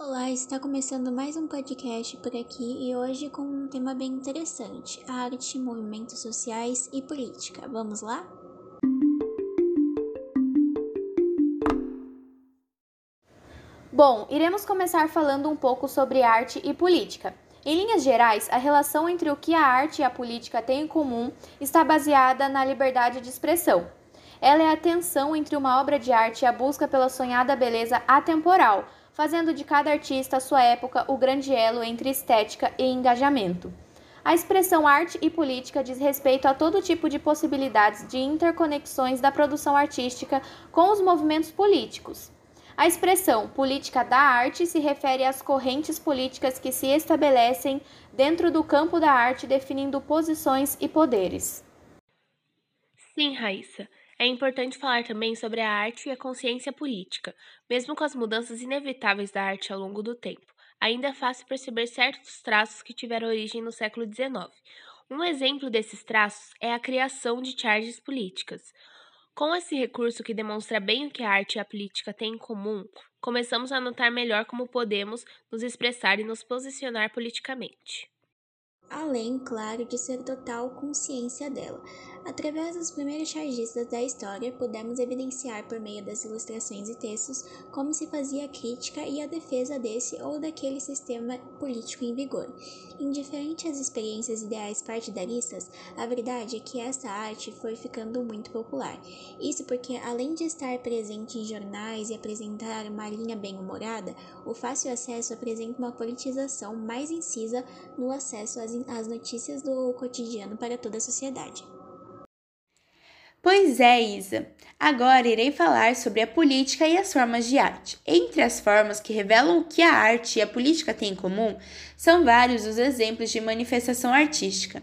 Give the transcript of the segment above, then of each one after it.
Olá, está começando mais um podcast por aqui e hoje com um tema bem interessante: arte, movimentos sociais e política. Vamos lá? Bom, iremos começar falando um pouco sobre arte e política. Em linhas gerais, a relação entre o que a arte e a política têm em comum está baseada na liberdade de expressão. Ela é a tensão entre uma obra de arte e a busca pela sonhada beleza atemporal, fazendo de cada artista à sua época o grande elo entre estética e engajamento. A expressão arte e política diz respeito a todo tipo de possibilidades de interconexões da produção artística com os movimentos políticos. A expressão política da arte se refere às correntes políticas que se estabelecem dentro do campo da arte, definindo posições e poderes. Sim, Raíssa. É importante falar também sobre a arte e a consciência política. Mesmo com as mudanças inevitáveis da arte ao longo do tempo, ainda é fácil perceber certos traços que tiveram origem no século XIX. Um exemplo desses traços é a criação de charges políticas. Com esse recurso que demonstra bem o que a arte e a política têm em comum, começamos a notar melhor como podemos nos expressar e nos posicionar politicamente além, claro, de ser total consciência dela. Através dos primeiros chargistas da história, pudemos evidenciar por meio das ilustrações e textos como se fazia a crítica e a defesa desse ou daquele sistema político em vigor. Indiferente às experiências ideais partidaristas, a verdade é que esta arte foi ficando muito popular. Isso porque, além de estar presente em jornais e apresentar uma linha bem-humorada, o fácil acesso apresenta uma politização mais incisa no acesso às as notícias do cotidiano para toda a sociedade. Pois é, Isa. Agora irei falar sobre a política e as formas de arte. Entre as formas que revelam o que a arte e a política têm em comum, são vários os exemplos de manifestação artística.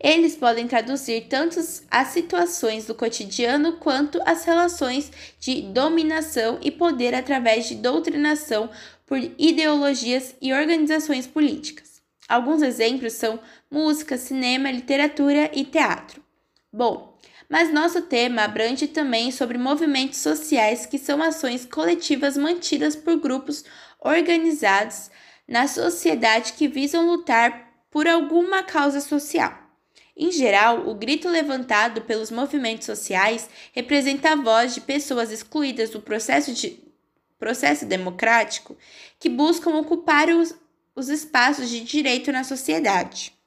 Eles podem traduzir tanto as situações do cotidiano quanto as relações de dominação e poder através de doutrinação por ideologias e organizações políticas. Alguns exemplos são música, cinema, literatura e teatro. Bom, mas nosso tema abrange também sobre movimentos sociais, que são ações coletivas mantidas por grupos organizados na sociedade que visam lutar por alguma causa social. Em geral, o grito levantado pelos movimentos sociais representa a voz de pessoas excluídas do processo, de, processo democrático que buscam ocupar os, os espaços de direito na sociedade.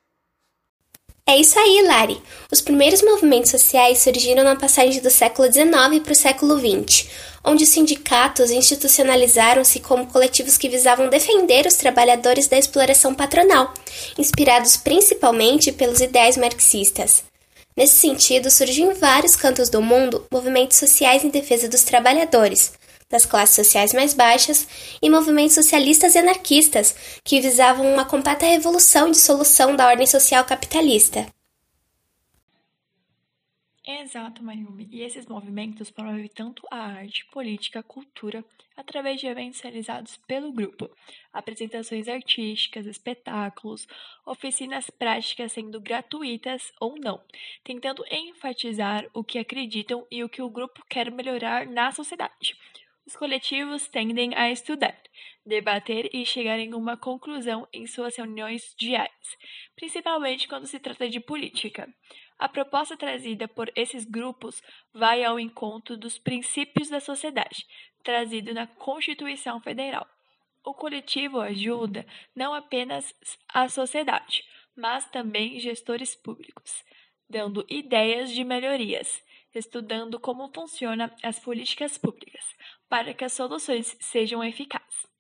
É isso aí, Lari. Os primeiros movimentos sociais surgiram na passagem do século XIX para o século XX, onde os sindicatos institucionalizaram-se como coletivos que visavam defender os trabalhadores da exploração patronal, inspirados principalmente pelos ideais marxistas. Nesse sentido, surgiu em vários cantos do mundo movimentos sociais em defesa dos trabalhadores, das classes sociais mais baixas e movimentos socialistas e anarquistas que visavam uma completa revolução e dissolução da ordem social capitalista. Exato, Mayumi. E esses movimentos promovem tanto a arte, política, cultura, através de eventos realizados pelo grupo, apresentações artísticas, espetáculos, oficinas práticas sendo gratuitas ou não, tentando enfatizar o que acreditam e o que o grupo quer melhorar na sociedade. Os coletivos tendem a estudar, debater e chegar em uma conclusão em suas reuniões diárias, principalmente quando se trata de política. A proposta trazida por esses grupos vai ao encontro dos princípios da sociedade, trazido na Constituição Federal. O coletivo ajuda não apenas a sociedade, mas também gestores públicos, dando ideias de melhorias, estudando como funcionam as políticas públicas, para que as soluções sejam eficazes.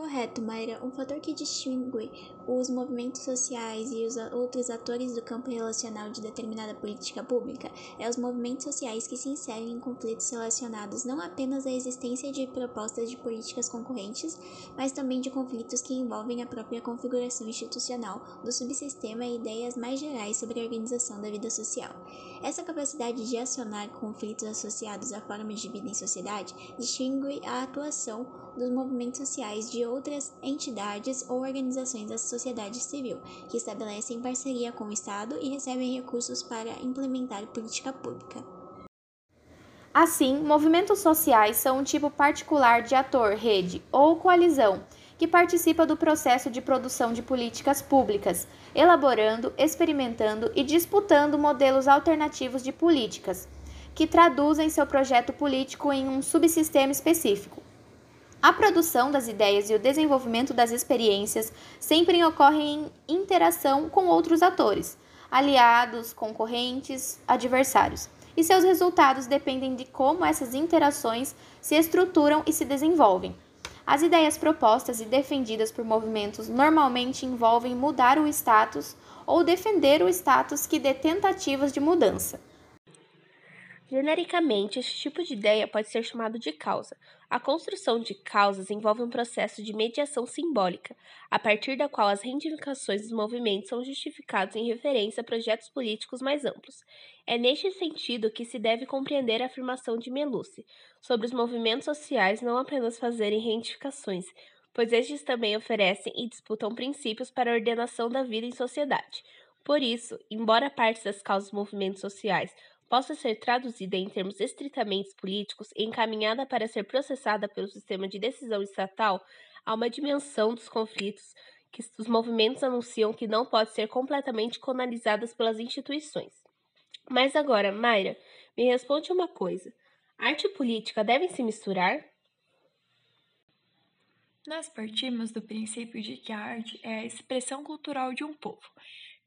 Correto, Mayra. Um fator que distingue os movimentos sociais e os outros atores do campo relacional de determinada política pública é os movimentos sociais que se inserem em conflitos relacionados não apenas à existência de propostas de políticas concorrentes, mas também de conflitos que envolvem a própria configuração institucional do subsistema e ideias mais gerais sobre a organização da vida social. Essa capacidade de acionar conflitos associados a formas de vida em sociedade distingue a atuação dos movimentos sociais de outras entidades ou organizações da sociedade civil, que estabelecem parceria com o Estado e recebem recursos para implementar política pública. Assim, movimentos sociais são um tipo particular de ator, rede ou coalizão que participa do processo de produção de políticas públicas, elaborando, experimentando e disputando modelos alternativos de políticas, que traduzem seu projeto político em um subsistema específico. A produção das ideias e o desenvolvimento das experiências sempre ocorrem em interação com outros atores, aliados, concorrentes, adversários, e seus resultados dependem de como essas interações se estruturam e se desenvolvem. As ideias propostas e defendidas por movimentos normalmente envolvem mudar o status ou defender o status que dê tentativas de mudança. Genericamente, este tipo de ideia pode ser chamado de causa. A construção de causas envolve um processo de mediação simbólica, a partir da qual as reivindicações dos movimentos são justificadas em referência a projetos políticos mais amplos. É neste sentido que se deve compreender a afirmação de Meluce sobre os movimentos sociais não apenas fazerem reivindicações, pois estes também oferecem e disputam princípios para a ordenação da vida em sociedade. Por isso, embora parte das causas dos movimentos sociais possa ser traduzida em termos estritamente políticos e encaminhada para ser processada pelo sistema de decisão estatal, há uma dimensão dos conflitos que os movimentos anunciam que não pode ser completamente canalizadas pelas instituições. Mas agora, Mayra, me responde uma coisa: arte e política devem se misturar? Nós partimos do princípio de que a arte é a expressão cultural de um povo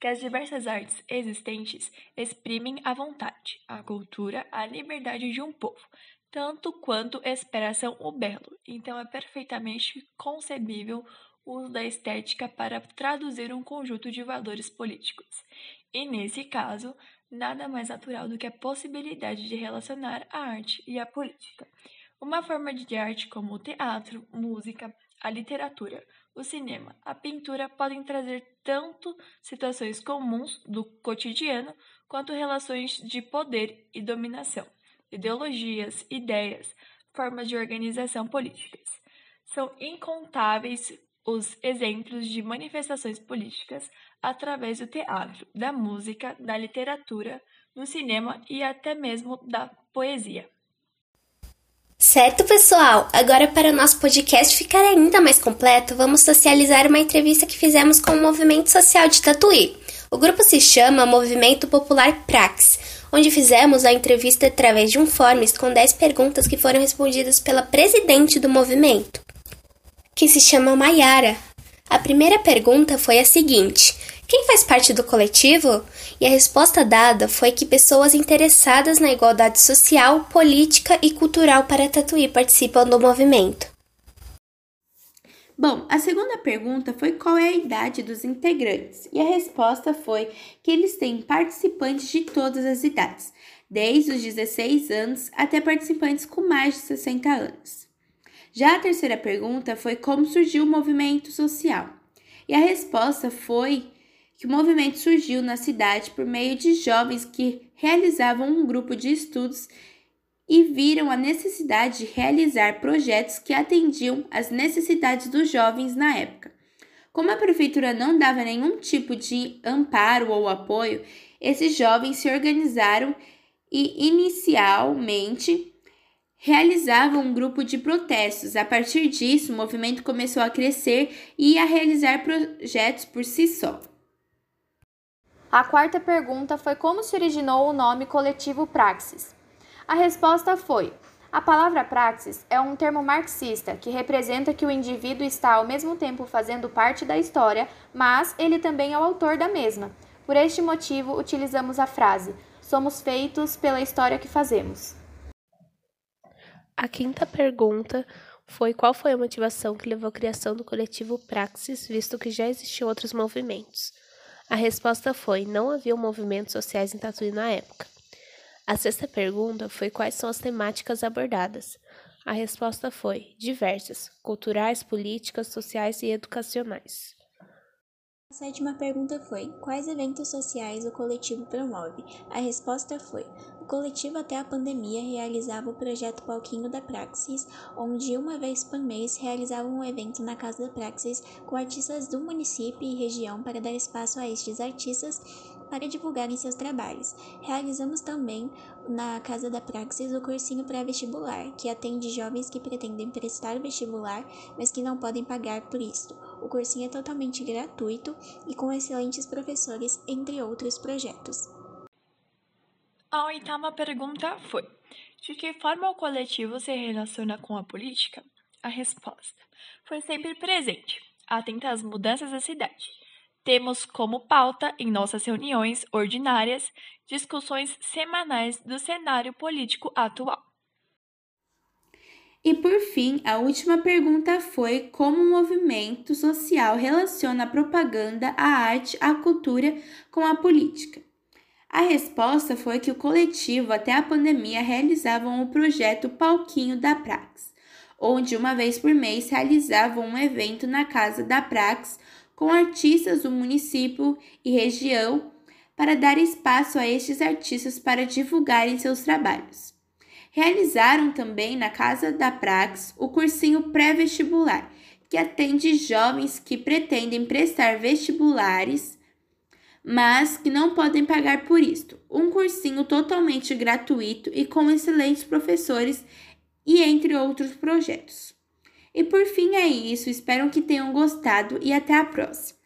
que as diversas artes existentes exprimem a vontade, a cultura, a liberdade de um povo, tanto quanto expressam o belo. Então é perfeitamente concebível o uso da estética para traduzir um conjunto de valores políticos. E nesse caso, nada mais natural do que a possibilidade de relacionar a arte e a política. Uma forma de arte como o teatro, música, a literatura, o cinema, a pintura podem trazer tanto situações comuns do cotidiano quanto relações de poder e dominação, ideologias, ideias, formas de organização políticas. São incontáveis os exemplos de manifestações políticas através do teatro, da música, da literatura, do cinema e até mesmo da poesia. Certo, pessoal? Agora, para o nosso podcast ficar ainda mais completo, vamos socializar uma entrevista que fizemos com o Movimento Social de Tatuí. O grupo se chama Movimento Popular Prax, onde fizemos a entrevista através de um forms com 10 perguntas que foram respondidas pela presidente do movimento, que se chama Maiara. A primeira pergunta foi a seguinte: quem faz parte do coletivo? E a resposta dada foi que pessoas interessadas na igualdade social, política e cultural para Tatuí participam do movimento. Bom, a segunda pergunta foi qual é a idade dos integrantes, e a resposta foi que eles têm participantes de todas as idades, desde os 16 anos até participantes com mais de 60 anos. Já a terceira pergunta foi como surgiu o movimento social, e a resposta foi que o movimento surgiu na cidade por meio de jovens que realizavam um grupo de estudos e viram a necessidade de realizar projetos que atendiam às necessidades dos jovens na época. Como a prefeitura não dava nenhum tipo de amparo ou apoio, esses jovens se organizaram e inicialmente realizavam um grupo de protestos. A partir disso, o movimento começou a crescer e a realizar projetos por si só. A quarta pergunta foi como se originou o nome coletivo Praxis. A resposta foi: a palavra praxis é um termo marxista que representa que o indivíduo está ao mesmo tempo fazendo parte da história, mas ele também é o autor da mesma. Por este motivo, utilizamos a frase: somos feitos pela história que fazemos. A quinta pergunta foi qual foi a motivação que levou à criação do coletivo Praxis, visto que já existiam outros movimentos. A resposta foi: não havia movimentos sociais em Tatuí na época. A sexta pergunta foi quais são as temáticas abordadas. A resposta foi: diversas, culturais, políticas, sociais e educacionais. A sétima pergunta foi: Quais eventos sociais o coletivo promove? A resposta foi: O coletivo até a pandemia realizava o projeto Palquinho da Praxis, onde uma vez por mês realizava um evento na Casa da Praxis com artistas do município e região para dar espaço a estes artistas para divulgarem seus trabalhos. Realizamos também na Casa da Praxis o cursinho pré-vestibular, que atende jovens que pretendem prestar vestibular, mas que não podem pagar por isto. O cursinho é totalmente gratuito e com excelentes professores, entre outros projetos. A oitava pergunta foi: De que forma o coletivo se relaciona com a política? A resposta foi sempre presente, atenta às mudanças da cidade. Temos como pauta, em nossas reuniões ordinárias, discussões semanais do cenário político atual. E por fim, a última pergunta foi como o movimento social relaciona a propaganda, a arte, a cultura com a política. A resposta foi que o coletivo até a pandemia realizavam o projeto Palquinho da Prax, onde uma vez por mês realizavam um evento na casa da Prax com artistas do município e região para dar espaço a estes artistas para divulgarem seus trabalhos. Realizaram também na Casa da Prax o cursinho pré-vestibular, que atende jovens que pretendem prestar vestibulares, mas que não podem pagar por isto. Um cursinho totalmente gratuito e com excelentes professores e entre outros projetos. E por fim é isso, espero que tenham gostado e até a próxima!